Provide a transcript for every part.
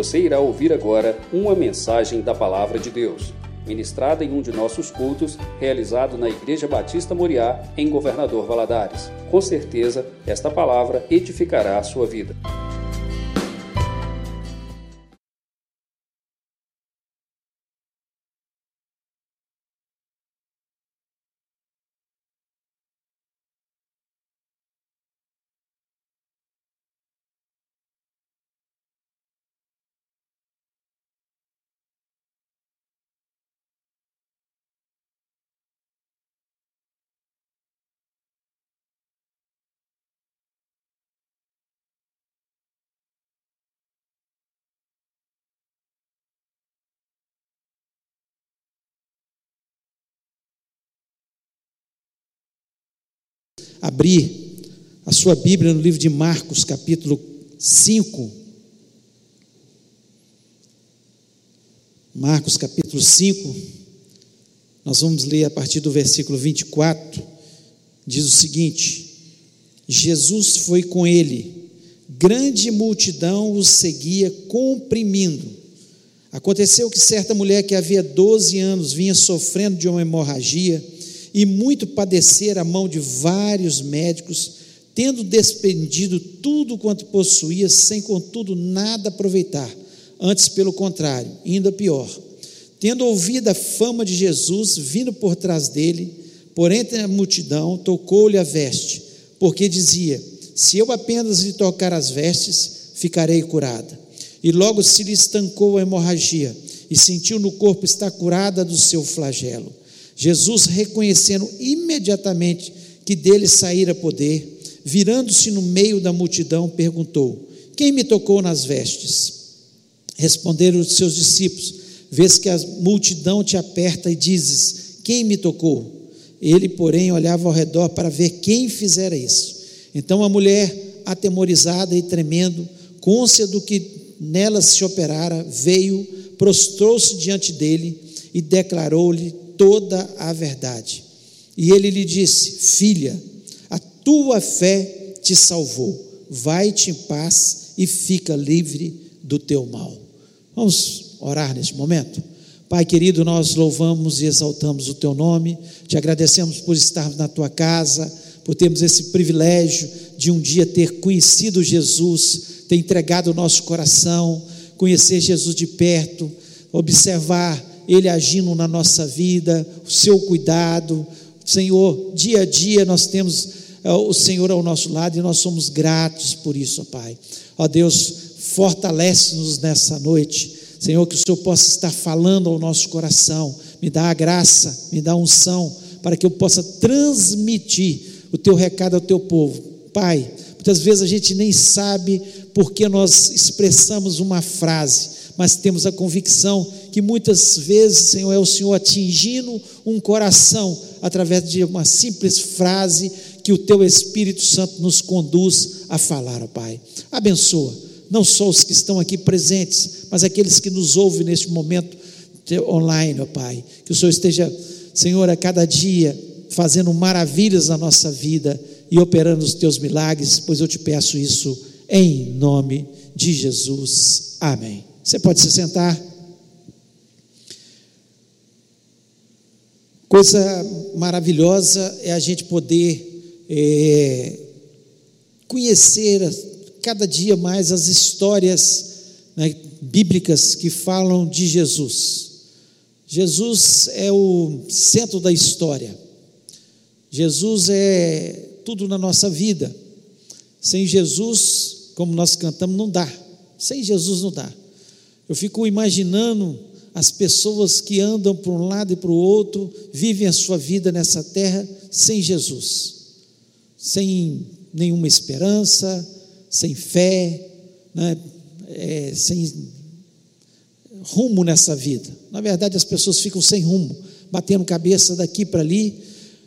Você irá ouvir agora uma mensagem da Palavra de Deus, ministrada em um de nossos cultos, realizado na Igreja Batista Moriá, em Governador Valadares. Com certeza, esta palavra edificará a sua vida. Abrir a sua Bíblia no livro de Marcos, capítulo 5. Marcos, capítulo 5. Nós vamos ler a partir do versículo 24. Diz o seguinte: Jesus foi com ele, grande multidão o seguia comprimindo. Aconteceu que certa mulher que havia 12 anos vinha sofrendo de uma hemorragia e muito padecer a mão de vários médicos, tendo despendido tudo quanto possuía, sem contudo nada aproveitar, antes pelo contrário, ainda pior. Tendo ouvido a fama de Jesus, vindo por trás dele, por entre a multidão, tocou-lhe a veste, porque dizia: Se eu apenas lhe tocar as vestes, ficarei curada. E logo se lhe estancou a hemorragia, e sentiu no corpo estar curada do seu flagelo. Jesus, reconhecendo imediatamente que dele saíra poder, virando-se no meio da multidão, perguntou: Quem me tocou nas vestes? Responderam os seus discípulos: Vês que a multidão te aperta e dizes: Quem me tocou? Ele, porém, olhava ao redor para ver quem fizera isso. Então a mulher, atemorizada e tremendo, côncia do que nela se operara, veio, prostrou-se diante dele e declarou-lhe toda a verdade. E ele lhe disse: Filha, a tua fé te salvou. Vai-te em paz e fica livre do teu mal. Vamos orar neste momento? Pai querido, nós louvamos e exaltamos o teu nome, te agradecemos por estarmos na tua casa, por termos esse privilégio de um dia ter conhecido Jesus, ter entregado o nosso coração, conhecer Jesus de perto, observar ele agindo na nossa vida, o seu cuidado. Senhor, dia a dia nós temos é, o Senhor ao nosso lado e nós somos gratos por isso, ó Pai. Ó Deus, fortalece-nos nessa noite. Senhor, que o Senhor possa estar falando ao nosso coração. Me dá a graça, me dá a unção, para que eu possa transmitir o teu recado ao teu povo. Pai, muitas vezes a gente nem sabe porque nós expressamos uma frase, mas temos a convicção que muitas vezes, Senhor, é o Senhor atingindo um coração através de uma simples frase que o Teu Espírito Santo nos conduz a falar, ó Pai. Abençoa, não só os que estão aqui presentes, mas aqueles que nos ouvem neste momento online, ó Pai. Que o Senhor esteja, Senhor, a cada dia fazendo maravilhas na nossa vida e operando os Teus milagres, pois eu te peço isso em nome de Jesus. Amém. Você pode se sentar. Coisa maravilhosa é a gente poder é, conhecer cada dia mais as histórias né, bíblicas que falam de Jesus. Jesus é o centro da história. Jesus é tudo na nossa vida. Sem Jesus, como nós cantamos, não dá. Sem Jesus não dá. Eu fico imaginando as pessoas que andam para um lado e para o outro, vivem a sua vida nessa terra sem Jesus, sem nenhuma esperança, sem fé, né? é, sem rumo nessa vida. Na verdade, as pessoas ficam sem rumo, batendo cabeça daqui para ali,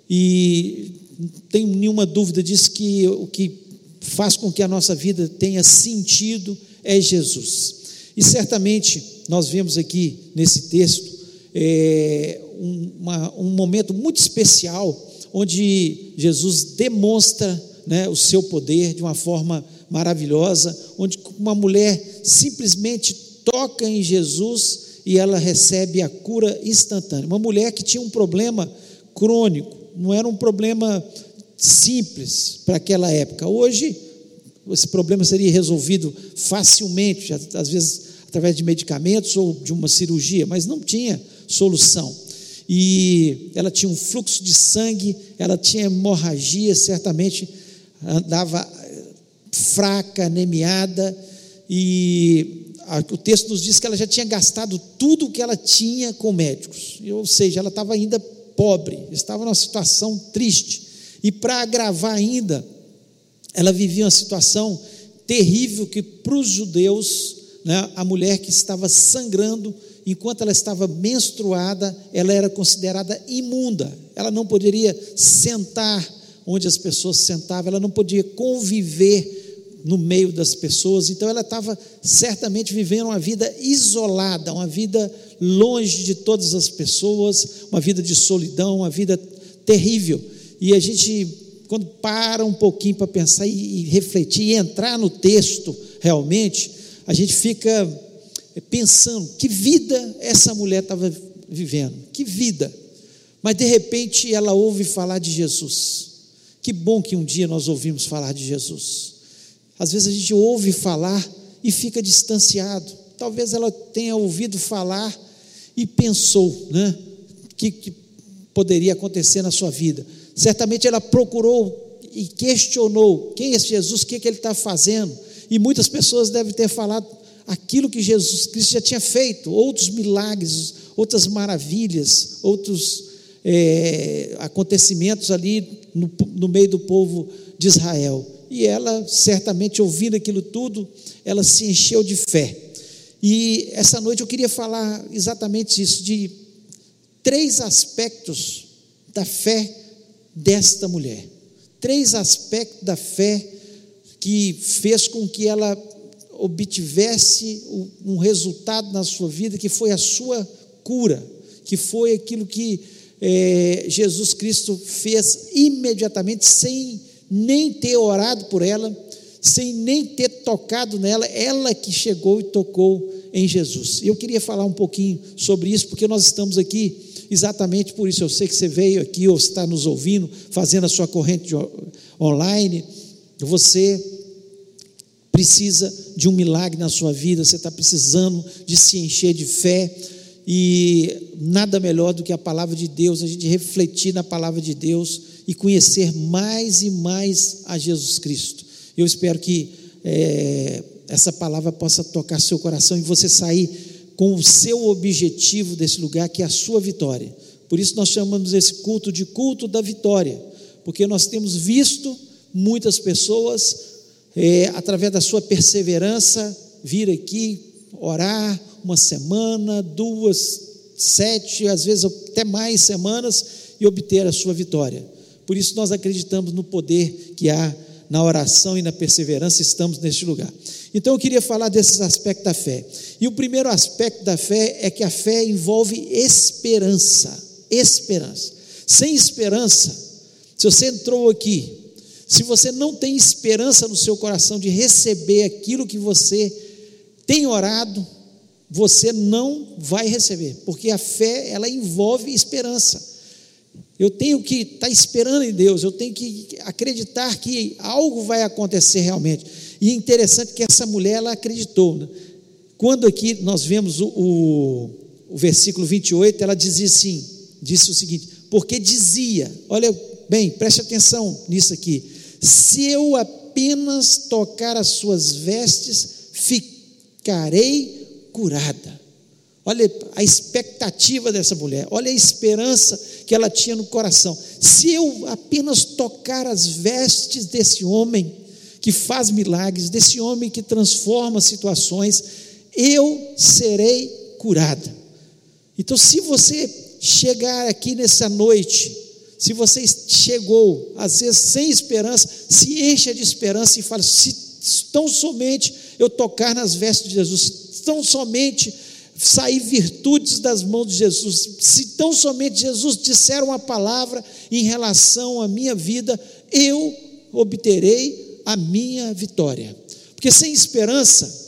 e não tenho nenhuma dúvida disso que o que faz com que a nossa vida tenha sentido é Jesus. E certamente nós vemos aqui nesse texto é, um, uma, um momento muito especial onde Jesus demonstra né, o seu poder de uma forma maravilhosa, onde uma mulher simplesmente toca em Jesus e ela recebe a cura instantânea. Uma mulher que tinha um problema crônico, não era um problema simples para aquela época. Hoje, esse problema seria resolvido facilmente, às vezes através de medicamentos ou de uma cirurgia, mas não tinha solução. E ela tinha um fluxo de sangue, ela tinha hemorragia, certamente andava fraca, anemiada, e o texto nos diz que ela já tinha gastado tudo o que ela tinha com médicos, ou seja, ela estava ainda pobre, estava numa situação triste. E para agravar ainda, ela vivia uma situação terrível que para os judeus, né, a mulher que estava sangrando, enquanto ela estava menstruada, ela era considerada imunda. Ela não poderia sentar onde as pessoas sentavam, ela não podia conviver no meio das pessoas, então ela estava certamente vivendo uma vida isolada, uma vida longe de todas as pessoas, uma vida de solidão, uma vida terrível. E a gente, quando para um pouquinho para pensar e, refletir e entrar no texto realmente, a gente fica pensando: que vida essa mulher estava vivendo? Que vida? Mas de repente ela ouve falar de Jesus. Que bom que um dia nós ouvimos falar de Jesus. Às vezes a gente ouve falar e fica distanciado. Talvez ela tenha ouvido falar e pensou, né? Que, que poderia acontecer na sua vida. Certamente ela procurou e questionou quem é Jesus, o que, é que ele está fazendo. E muitas pessoas devem ter falado aquilo que Jesus Cristo já tinha feito, outros milagres, outras maravilhas, outros é, acontecimentos ali no, no meio do povo de Israel. E ela, certamente ouvindo aquilo tudo, ela se encheu de fé. E essa noite eu queria falar exatamente isso, de três aspectos da fé desta mulher. Três aspectos da fé que fez com que ela obtivesse um resultado na sua vida, que foi a sua cura, que foi aquilo que é, Jesus Cristo fez imediatamente, sem nem ter orado por ela, sem nem ter tocado nela, ela que chegou e tocou em Jesus. Eu queria falar um pouquinho sobre isso, porque nós estamos aqui exatamente por isso. Eu sei que você veio aqui ou está nos ouvindo, fazendo a sua corrente online. Você precisa de um milagre na sua vida, você está precisando de se encher de fé. E nada melhor do que a palavra de Deus, a gente refletir na palavra de Deus e conhecer mais e mais a Jesus Cristo. Eu espero que é, essa palavra possa tocar seu coração e você sair com o seu objetivo desse lugar, que é a sua vitória. Por isso nós chamamos esse culto de culto da vitória, porque nós temos visto muitas pessoas, é, através da sua perseverança, vir aqui orar uma semana, duas, sete, às vezes até mais semanas e obter a sua vitória. Por isso nós acreditamos no poder que há na oração e na perseverança, estamos neste lugar. Então eu queria falar desses aspectos da fé. E o primeiro aspecto da fé é que a fé envolve esperança. Esperança. Sem esperança, se você entrou aqui, se você não tem esperança no seu coração de receber aquilo que você tem orado, você não vai receber, porque a fé ela envolve esperança. Eu tenho que estar tá esperando em Deus, eu tenho que acreditar que algo vai acontecer realmente. E é interessante que essa mulher ela acreditou. Né? Quando aqui nós vemos o, o, o versículo 28, ela dizia assim: disse o seguinte, porque dizia, olha bem, preste atenção nisso aqui, se eu apenas tocar as suas vestes, ficarei curada. Olha a expectativa dessa mulher, olha a esperança que ela tinha no coração. Se eu apenas tocar as vestes desse homem que faz milagres, desse homem que transforma situações, eu serei curada. Então, se você chegar aqui nessa noite, se você chegou, às vezes sem esperança, se encha de esperança e fala: se tão somente eu tocar nas vestes de Jesus, tão somente sair virtudes das mãos de Jesus. Se tão somente Jesus disser uma palavra em relação à minha vida, eu obterei a minha vitória. Porque sem esperança,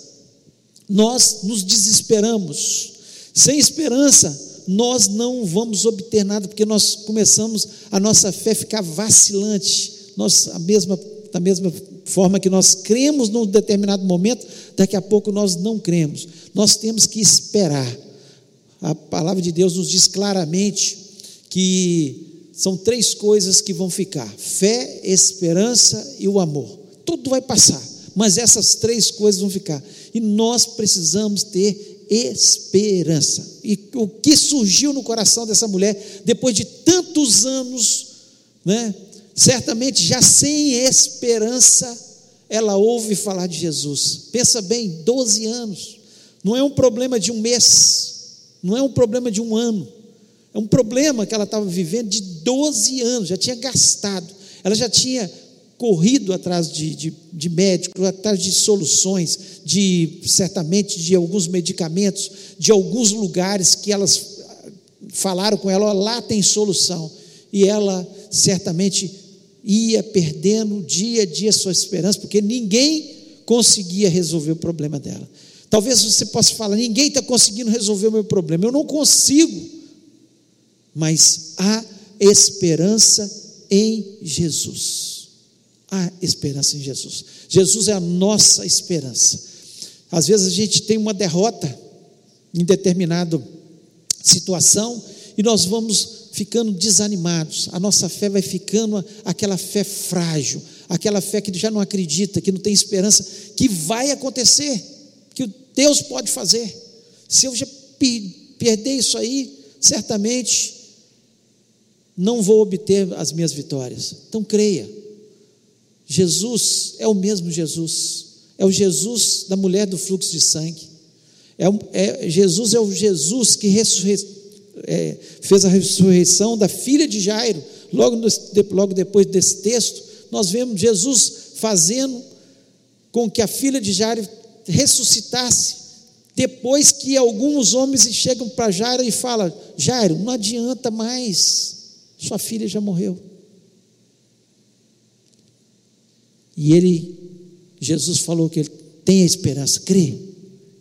nós nos desesperamos. Sem esperança, nós não vamos obter nada, porque nós começamos a nossa fé ficar vacilante. Nós, a mesma, da mesma forma que nós cremos num determinado momento, daqui a pouco nós não cremos. Nós temos que esperar. A palavra de Deus nos diz claramente que são três coisas que vão ficar: fé, esperança e o amor. Tudo vai passar, mas essas três coisas vão ficar. E nós precisamos ter esperança. E o que surgiu no coração dessa mulher, depois de tantos anos, né, certamente já sem esperança, ela ouve falar de Jesus. Pensa bem, 12 anos. Não é um problema de um mês, não é um problema de um ano. É um problema que ela estava vivendo de 12 anos, já tinha gastado. Ela já tinha corrido atrás de, de, de médicos, atrás de soluções, de certamente de alguns medicamentos, de alguns lugares que elas falaram com ela, lá tem solução. E ela certamente ia perdendo dia a dia sua esperança, porque ninguém conseguia resolver o problema dela. Talvez você possa falar: ninguém está conseguindo resolver o meu problema, eu não consigo. Mas há esperança em Jesus. Há esperança em Jesus. Jesus é a nossa esperança. Às vezes a gente tem uma derrota em determinada situação e nós vamos ficando desanimados, a nossa fé vai ficando aquela fé frágil, aquela fé que já não acredita, que não tem esperança, que vai acontecer, que Deus pode fazer. Se eu já perder isso aí, certamente não vou obter as minhas vitórias. Então creia. Jesus é o mesmo Jesus, é o Jesus da mulher do fluxo de sangue. É, é Jesus é o Jesus que é, fez a ressurreição da filha de Jairo. Logo, no, logo depois desse texto, nós vemos Jesus fazendo com que a filha de Jairo ressuscitasse. Depois que alguns homens chegam para Jairo e falam: Jairo, não adianta mais, sua filha já morreu. E ele, Jesus falou que ele tem a esperança, crê,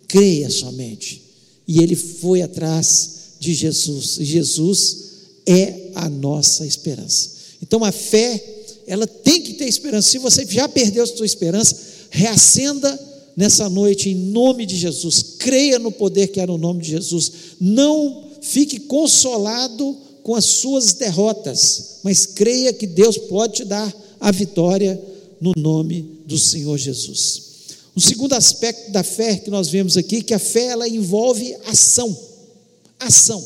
creia somente. E ele foi atrás de Jesus. Jesus é a nossa esperança. Então a fé, ela tem que ter esperança. Se você já perdeu a sua esperança, reacenda nessa noite em nome de Jesus. Creia no poder que é no nome de Jesus. Não fique consolado com as suas derrotas, mas creia que Deus pode te dar a vitória no nome do Senhor Jesus. O segundo aspecto da fé que nós vemos aqui, que a fé ela envolve ação ação.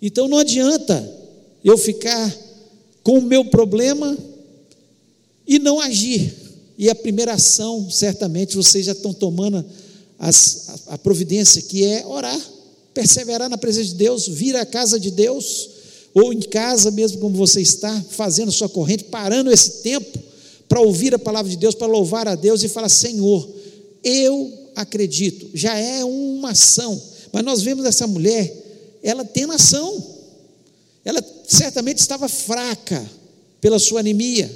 Então não adianta eu ficar com o meu problema e não agir. E a primeira ação, certamente, vocês já estão tomando as, a, a providência, que é orar, perseverar na presença de Deus, vir à casa de Deus, ou em casa mesmo como você está, fazendo sua corrente, parando esse tempo para ouvir a palavra de Deus, para louvar a Deus e falar: Senhor, eu acredito, já é uma ação mas nós vemos essa mulher, ela tem nação. Ela certamente estava fraca pela sua anemia.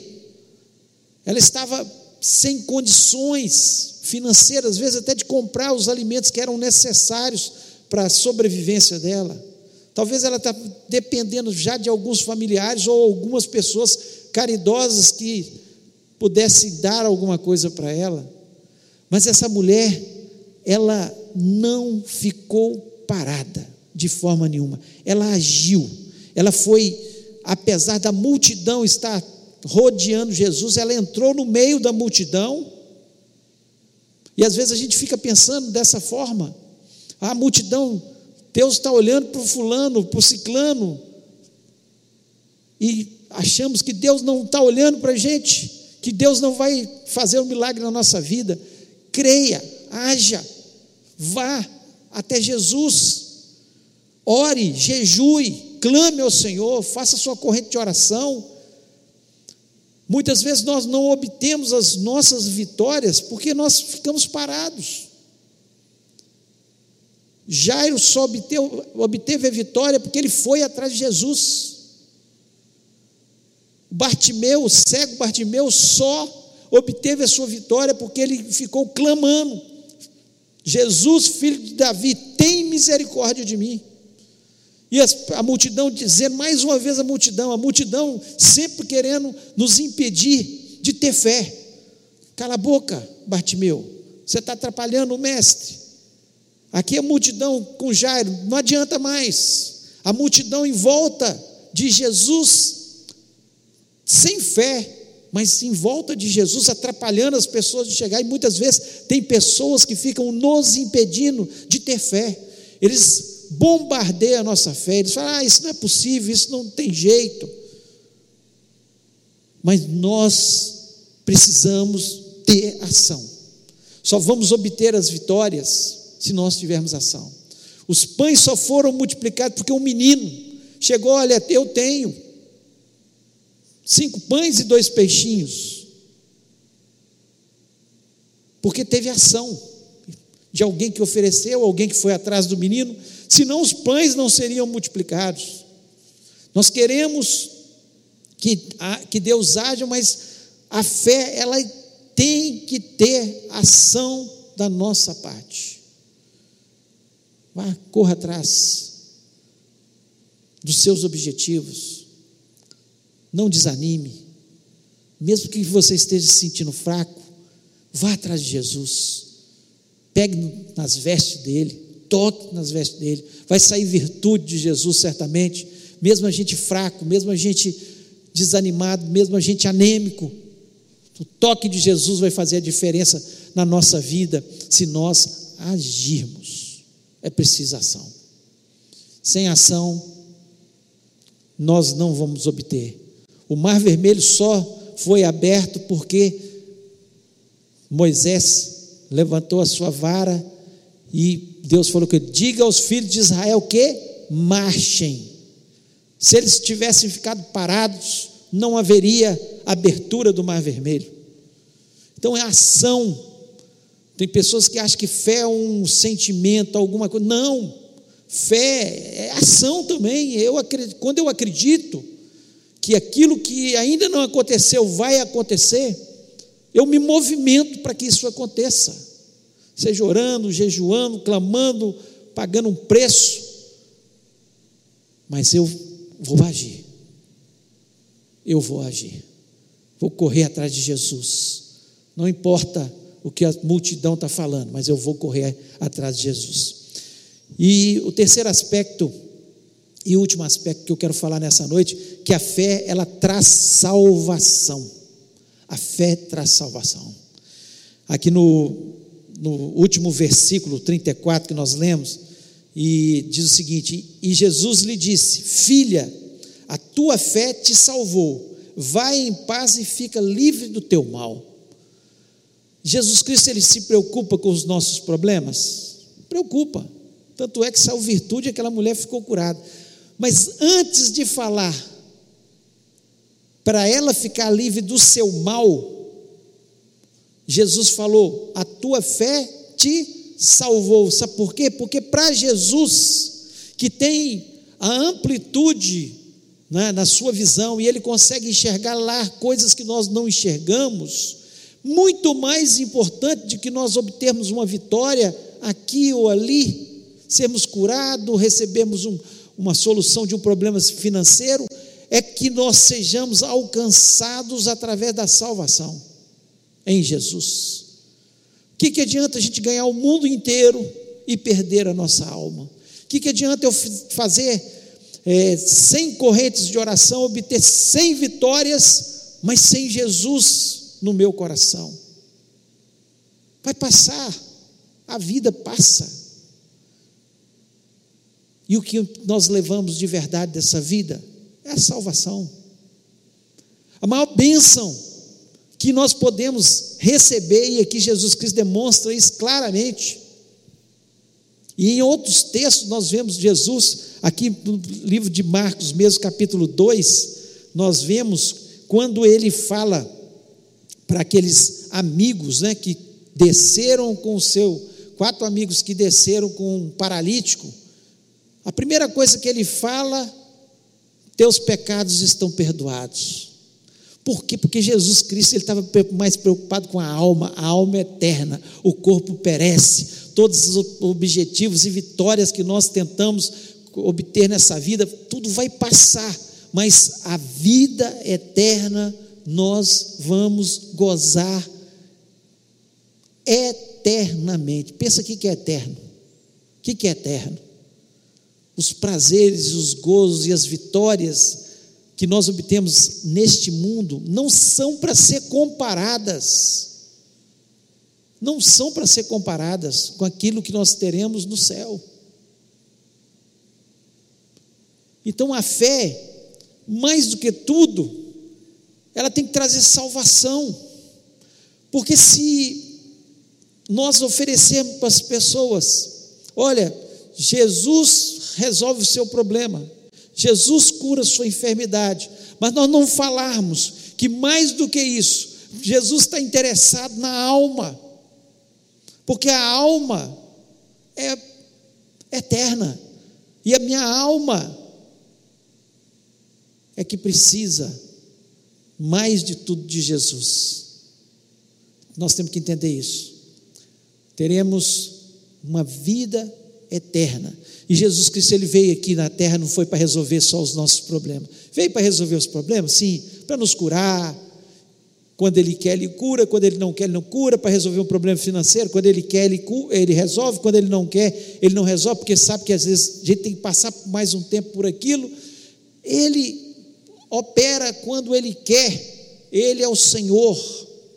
Ela estava sem condições financeiras, às vezes até de comprar os alimentos que eram necessários para a sobrevivência dela. Talvez ela está dependendo já de alguns familiares ou algumas pessoas caridosas que pudessem dar alguma coisa para ela. Mas essa mulher, ela não ficou parada de forma nenhuma. Ela agiu. Ela foi, apesar da multidão estar rodeando Jesus, ela entrou no meio da multidão. E às vezes a gente fica pensando dessa forma. A multidão, Deus está olhando para o fulano, para o ciclano, e achamos que Deus não está olhando para a gente, que Deus não vai fazer um milagre na nossa vida. Creia, haja, Vá até Jesus, ore, jejue, clame ao Senhor, faça sua corrente de oração. Muitas vezes nós não obtemos as nossas vitórias porque nós ficamos parados. Jairo só obteve, obteve a vitória porque ele foi atrás de Jesus. Bartimeu, o cego Bartimeu, só obteve a sua vitória porque ele ficou clamando Jesus, filho de Davi, tem misericórdia de mim. E a multidão dizendo, mais uma vez a multidão, a multidão sempre querendo nos impedir de ter fé. Cala a boca, Bartimeu, você está atrapalhando o mestre. Aqui a multidão com Jairo, não adianta mais. A multidão em volta de Jesus, sem fé, mas em volta de Jesus, atrapalhando as pessoas de chegar, e muitas vezes tem pessoas que ficam nos impedindo de ter fé. Eles bombardeiam a nossa fé, eles falam: ah, isso não é possível, isso não tem jeito. Mas nós precisamos ter ação. Só vamos obter as vitórias se nós tivermos ação. Os pães só foram multiplicados porque um menino chegou: olha, eu tenho cinco pães e dois peixinhos. Porque teve ação de alguém que ofereceu, alguém que foi atrás do menino, senão os pães não seriam multiplicados. Nós queremos que, que Deus haja, mas a fé, ela tem que ter ação da nossa parte. Vá, corra atrás dos seus objetivos. Não desanime. Mesmo que você esteja se sentindo fraco, vá atrás de Jesus. Pegue nas vestes dele, toque nas vestes dele. Vai sair virtude de Jesus certamente. Mesmo a gente fraco, mesmo a gente desanimado, mesmo a gente anêmico, o toque de Jesus vai fazer a diferença na nossa vida se nós agirmos. É preciso ação. Sem ação, nós não vamos obter o mar vermelho só foi aberto porque Moisés levantou a sua vara e Deus falou que diga aos filhos de Israel que marchem. Se eles tivessem ficado parados, não haveria abertura do mar vermelho. Então é ação. Tem pessoas que acham que fé é um sentimento, alguma coisa. Não. Fé é ação também. Eu acredito, quando eu acredito, que aquilo que ainda não aconteceu vai acontecer, eu me movimento para que isso aconteça, seja orando, jejuando, clamando, pagando um preço, mas eu vou agir, eu vou agir, vou correr atrás de Jesus, não importa o que a multidão está falando, mas eu vou correr atrás de Jesus. E o terceiro aspecto e o último aspecto que eu quero falar nessa noite, que a fé ela traz salvação. A fé traz salvação. Aqui no, no último versículo 34 que nós lemos, e diz o seguinte: E Jesus lhe disse: Filha, a tua fé te salvou, vai em paz e fica livre do teu mal. Jesus Cristo ele se preocupa com os nossos problemas? Preocupa. Tanto é que saiu virtude aquela mulher ficou curada. Mas antes de falar, para ela ficar livre do seu mal, Jesus falou: A tua fé te salvou. Sabe por quê? Porque para Jesus, que tem a amplitude né, na sua visão e ele consegue enxergar lá coisas que nós não enxergamos, muito mais importante de que nós obtermos uma vitória aqui ou ali, sermos curados, recebemos um, uma solução de um problema financeiro, é que nós sejamos alcançados através da salvação em Jesus. O que, que adianta a gente ganhar o mundo inteiro e perder a nossa alma? O que, que adianta eu fazer é, 100 correntes de oração, obter 100 vitórias, mas sem Jesus no meu coração? Vai passar, a vida passa. E o que nós levamos de verdade dessa vida é a salvação. A maior bênção que nós podemos receber, e aqui Jesus Cristo demonstra isso claramente. E em outros textos nós vemos Jesus, aqui no livro de Marcos, mesmo capítulo 2, nós vemos quando ele fala para aqueles amigos né, que desceram com o seu, quatro amigos que desceram com um paralítico, a primeira coisa que ele fala, teus pecados estão perdoados. Por quê? Porque Jesus Cristo ele estava mais preocupado com a alma, a alma é eterna, o corpo perece, todos os objetivos e vitórias que nós tentamos obter nessa vida, tudo vai passar, mas a vida eterna nós vamos gozar eternamente. Pensa o que é eterno. O que é eterno? Os prazeres, os gozos e as vitórias que nós obtemos neste mundo não são para ser comparadas. Não são para ser comparadas com aquilo que nós teremos no céu. Então a fé, mais do que tudo, ela tem que trazer salvação. Porque se nós oferecermos para as pessoas, olha, Jesus resolve o seu problema, Jesus cura a sua enfermidade, mas nós não falarmos que mais do que isso, Jesus está interessado na alma, porque a alma é eterna, e a minha alma é que precisa mais de tudo de Jesus. Nós temos que entender isso. Teremos uma vida eterna. E Jesus Cristo ele veio aqui na terra não foi para resolver só os nossos problemas. Veio para resolver os problemas, sim, para nos curar. Quando ele quer, ele cura, quando ele não quer, ele não cura, para resolver um problema financeiro, quando ele quer, ele, ele resolve, quando ele não quer, ele não resolve, porque sabe que às vezes a gente tem que passar mais um tempo por aquilo. Ele opera quando Ele quer, Ele é o Senhor,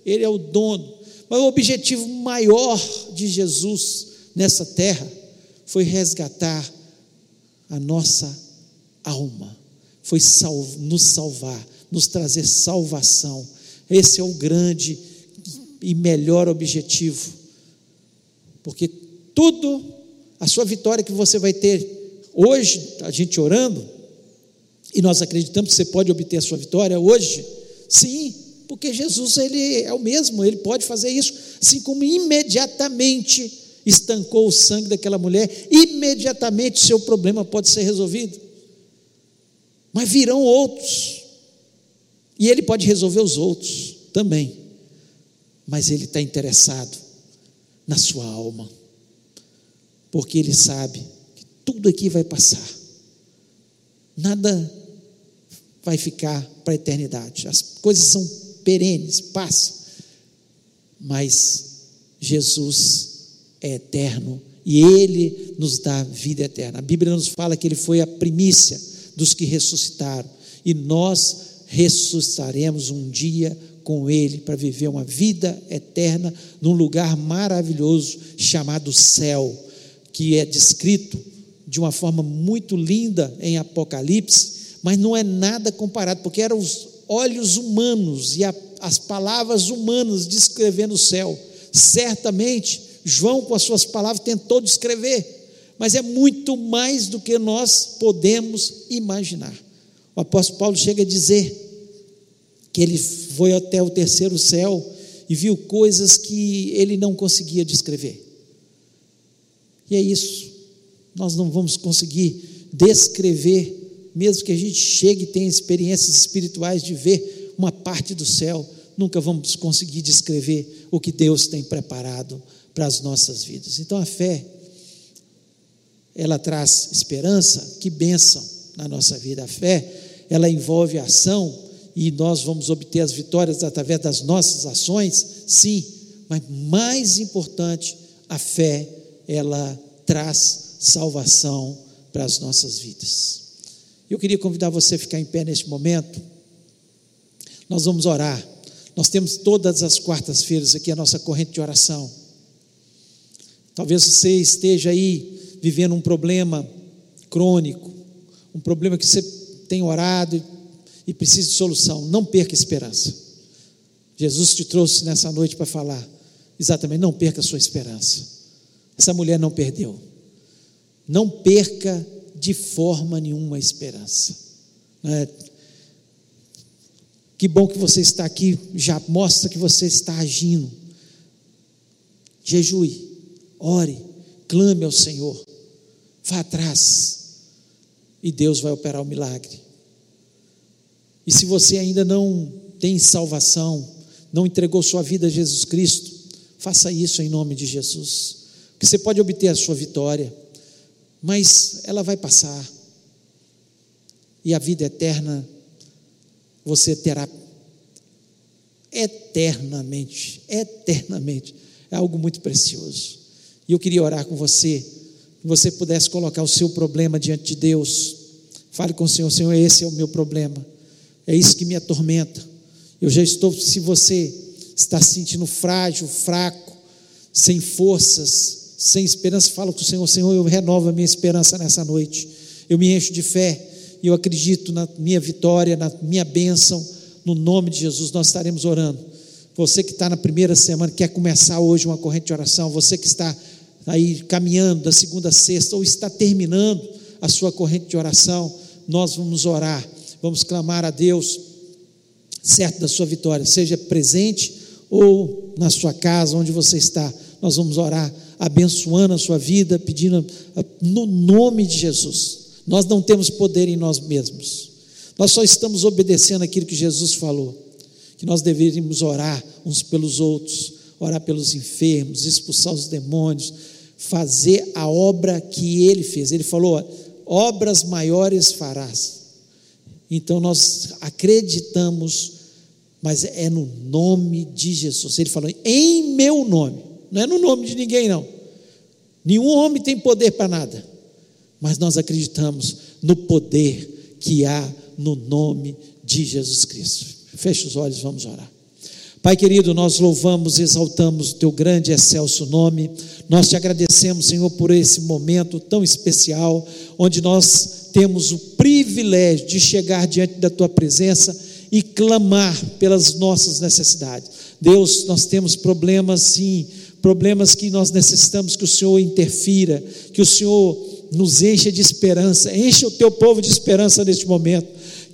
Ele é o dono. Mas o objetivo maior de Jesus nessa terra foi resgatar a nossa alma, foi nos salvar, nos trazer salvação. Esse é o grande e melhor objetivo, porque tudo, a sua vitória que você vai ter hoje, a gente orando, e nós acreditamos que você pode obter a sua vitória hoje? Sim, porque Jesus ele é o mesmo, ele pode fazer isso, assim como imediatamente estancou o sangue daquela mulher, imediatamente seu problema pode ser resolvido. Mas virão outros. E ele pode resolver os outros também. Mas ele está interessado na sua alma. Porque ele sabe que tudo aqui vai passar. Nada vai ficar para a eternidade. As coisas são perenes, passam. Mas Jesus é eterno e ele nos dá vida eterna. A Bíblia nos fala que ele foi a primícia dos que ressuscitaram e nós ressuscitaremos um dia com ele para viver uma vida eterna num lugar maravilhoso chamado céu, que é descrito de uma forma muito linda em Apocalipse mas não é nada comparado, porque eram os olhos humanos e a, as palavras humanas descrevendo o céu. Certamente, João, com as suas palavras, tentou descrever, mas é muito mais do que nós podemos imaginar. O apóstolo Paulo chega a dizer que ele foi até o terceiro céu e viu coisas que ele não conseguia descrever. E é isso, nós não vamos conseguir descrever mesmo que a gente chegue e tenha experiências espirituais de ver uma parte do céu, nunca vamos conseguir descrever o que Deus tem preparado para as nossas vidas. Então a fé, ela traz esperança, que bênção na nossa vida. A fé, ela envolve ação e nós vamos obter as vitórias através das nossas ações, sim, mas mais importante, a fé, ela traz salvação para as nossas vidas. Eu queria convidar você a ficar em pé neste momento. Nós vamos orar. Nós temos todas as quartas-feiras aqui a nossa corrente de oração. Talvez você esteja aí vivendo um problema crônico, um problema que você tem orado e precisa de solução. Não perca a esperança. Jesus te trouxe nessa noite para falar exatamente, não perca a sua esperança. Essa mulher não perdeu. Não perca de forma nenhuma esperança. É, que bom que você está aqui, já mostra que você está agindo. Jejue, ore, clame ao Senhor, vá atrás, e Deus vai operar o milagre. E se você ainda não tem salvação, não entregou sua vida a Jesus Cristo, faça isso em nome de Jesus que você pode obter a sua vitória, mas ela vai passar. E a vida eterna você terá eternamente, eternamente. É algo muito precioso. E eu queria orar com você, que você pudesse colocar o seu problema diante de Deus. Fale com o Senhor, Senhor, esse é o meu problema. É isso que me atormenta. Eu já estou, se você está se sentindo frágil, fraco, sem forças, sem esperança, fala com o Senhor, Senhor, eu renovo a minha esperança nessa noite. Eu me encho de fé e eu acredito na minha vitória, na minha bênção, no nome de Jesus. Nós estaremos orando. Você que está na primeira semana, quer começar hoje uma corrente de oração, você que está aí caminhando da segunda a sexta, ou está terminando a sua corrente de oração, nós vamos orar, vamos clamar a Deus, certo da sua vitória, seja presente ou na sua casa, onde você está, nós vamos orar, abençoando a sua vida, pedindo no nome de Jesus. Nós não temos poder em nós mesmos, nós só estamos obedecendo aquilo que Jesus falou que nós deveríamos orar uns pelos outros, orar pelos enfermos, expulsar os demônios, fazer a obra que ele fez. Ele falou: obras maiores farás. Então nós acreditamos, mas é no nome de Jesus. Ele falou: em meu nome, não é no nome de ninguém, não. Nenhum homem tem poder para nada, mas nós acreditamos no poder que há no nome de Jesus Cristo. Feche os olhos, vamos orar. Pai querido, nós louvamos, exaltamos o teu grande e excelso nome. Nós te agradecemos, Senhor, por esse momento tão especial, onde nós temos o privilégio de chegar diante da tua presença e clamar pelas nossas necessidades. Deus, nós temos problemas, sim, problemas que nós necessitamos que o Senhor interfira, que o Senhor nos encha de esperança, enche o teu povo de esperança neste momento.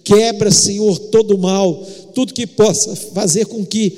Quebra, Senhor, todo o mal, tudo que possa fazer com que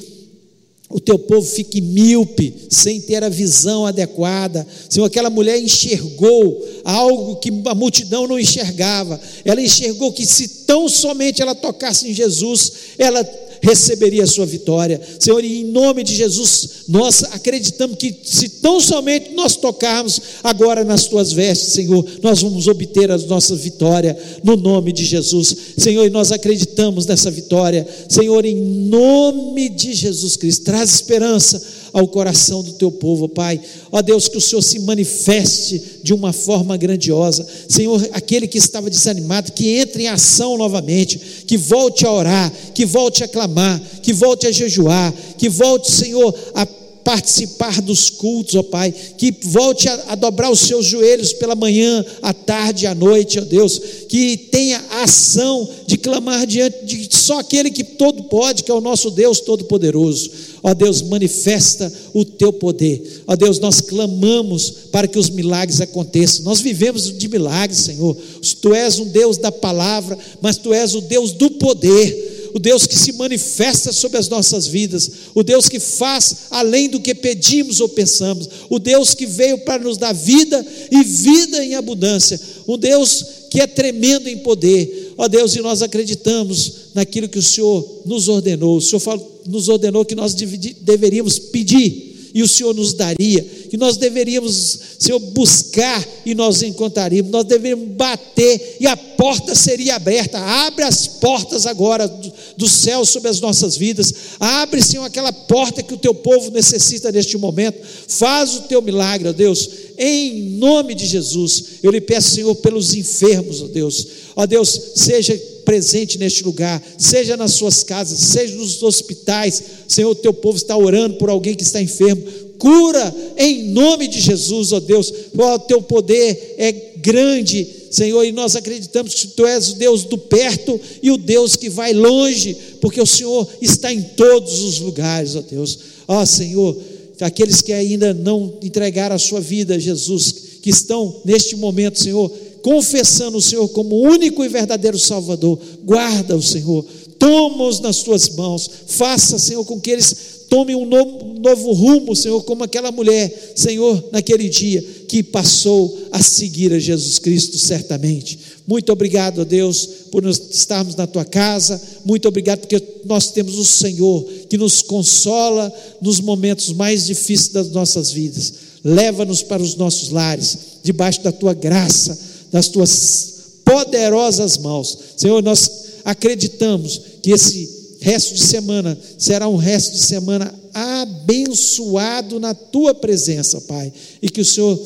o teu povo fique míope, sem ter a visão adequada. Senhor, aquela mulher enxergou algo que a multidão não enxergava. Ela enxergou que se tão somente ela tocasse em Jesus, ela receberia a sua vitória. Senhor, em nome de Jesus, nós acreditamos que se tão somente nós tocarmos agora nas tuas vestes, Senhor, nós vamos obter a nossa vitória no nome de Jesus. Senhor, e nós acreditamos nessa vitória. Senhor, em nome de Jesus Cristo, traz esperança ao coração do teu povo, Pai. Ó Deus, que o Senhor se manifeste de uma forma grandiosa. Senhor, aquele que estava desanimado, que entre em ação novamente, que volte a orar, que volte a clamar, que volte a jejuar, que volte, Senhor, a participar dos cultos, ó Pai, que volte a, a, dobrar os seus joelhos pela manhã, à tarde, à noite, ó Deus, que tenha a ação de clamar diante de só aquele que todo pode, que é o nosso Deus Todo-Poderoso. Ó Deus, manifesta o teu poder. Ó Deus, nós clamamos para que os milagres aconteçam. Nós vivemos de milagres, Senhor. Tu és um Deus da palavra, mas tu és o Deus do poder o Deus que se manifesta sobre as nossas vidas, o Deus que faz além do que pedimos ou pensamos, o Deus que veio para nos dar vida e vida em abundância, um Deus que é tremendo em poder. Ó Deus, e nós acreditamos naquilo que o Senhor nos ordenou. O Senhor nos ordenou que nós deveríamos pedir e o Senhor nos daria, que nós deveríamos, Senhor, buscar e nós encontraríamos, nós deveríamos bater e a porta seria aberta. Abre as portas agora do, do céu sobre as nossas vidas. Abre, Senhor, aquela porta que o teu povo necessita neste momento. Faz o teu milagre, ó Deus, em nome de Jesus. Eu lhe peço, Senhor, pelos enfermos, ó Deus. Ó Deus, seja presente neste lugar, seja nas suas casas, seja nos hospitais. Senhor, teu povo está orando por alguém que está enfermo. Cura em nome de Jesus, ó Deus. O teu poder é grande, Senhor, e nós acreditamos que tu és o Deus do perto e o Deus que vai longe, porque o Senhor está em todos os lugares, ó Deus. Ó Senhor, aqueles que ainda não entregaram a sua vida a Jesus, que estão neste momento, Senhor, confessando o Senhor como único e verdadeiro Salvador. Guarda o Senhor, toma-os nas tuas mãos, faça, Senhor, com que eles tomem um novo, um novo rumo, Senhor, como aquela mulher, Senhor, naquele dia que passou a seguir a Jesus Cristo certamente. Muito obrigado, Deus, por nós estarmos na tua casa. Muito obrigado porque nós temos o Senhor que nos consola nos momentos mais difíceis das nossas vidas. leva-nos para os nossos lares, debaixo da tua graça, das tuas poderosas mãos. Senhor, nós acreditamos que esse resto de semana será um resto de semana abençoado na tua presença, Pai, e que o Senhor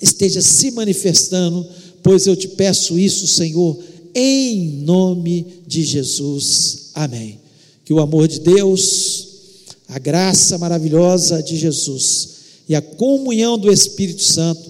esteja se manifestando, pois eu te peço isso, Senhor, em nome de Jesus. Amém. Que o amor de Deus, a graça maravilhosa de Jesus e a comunhão do Espírito Santo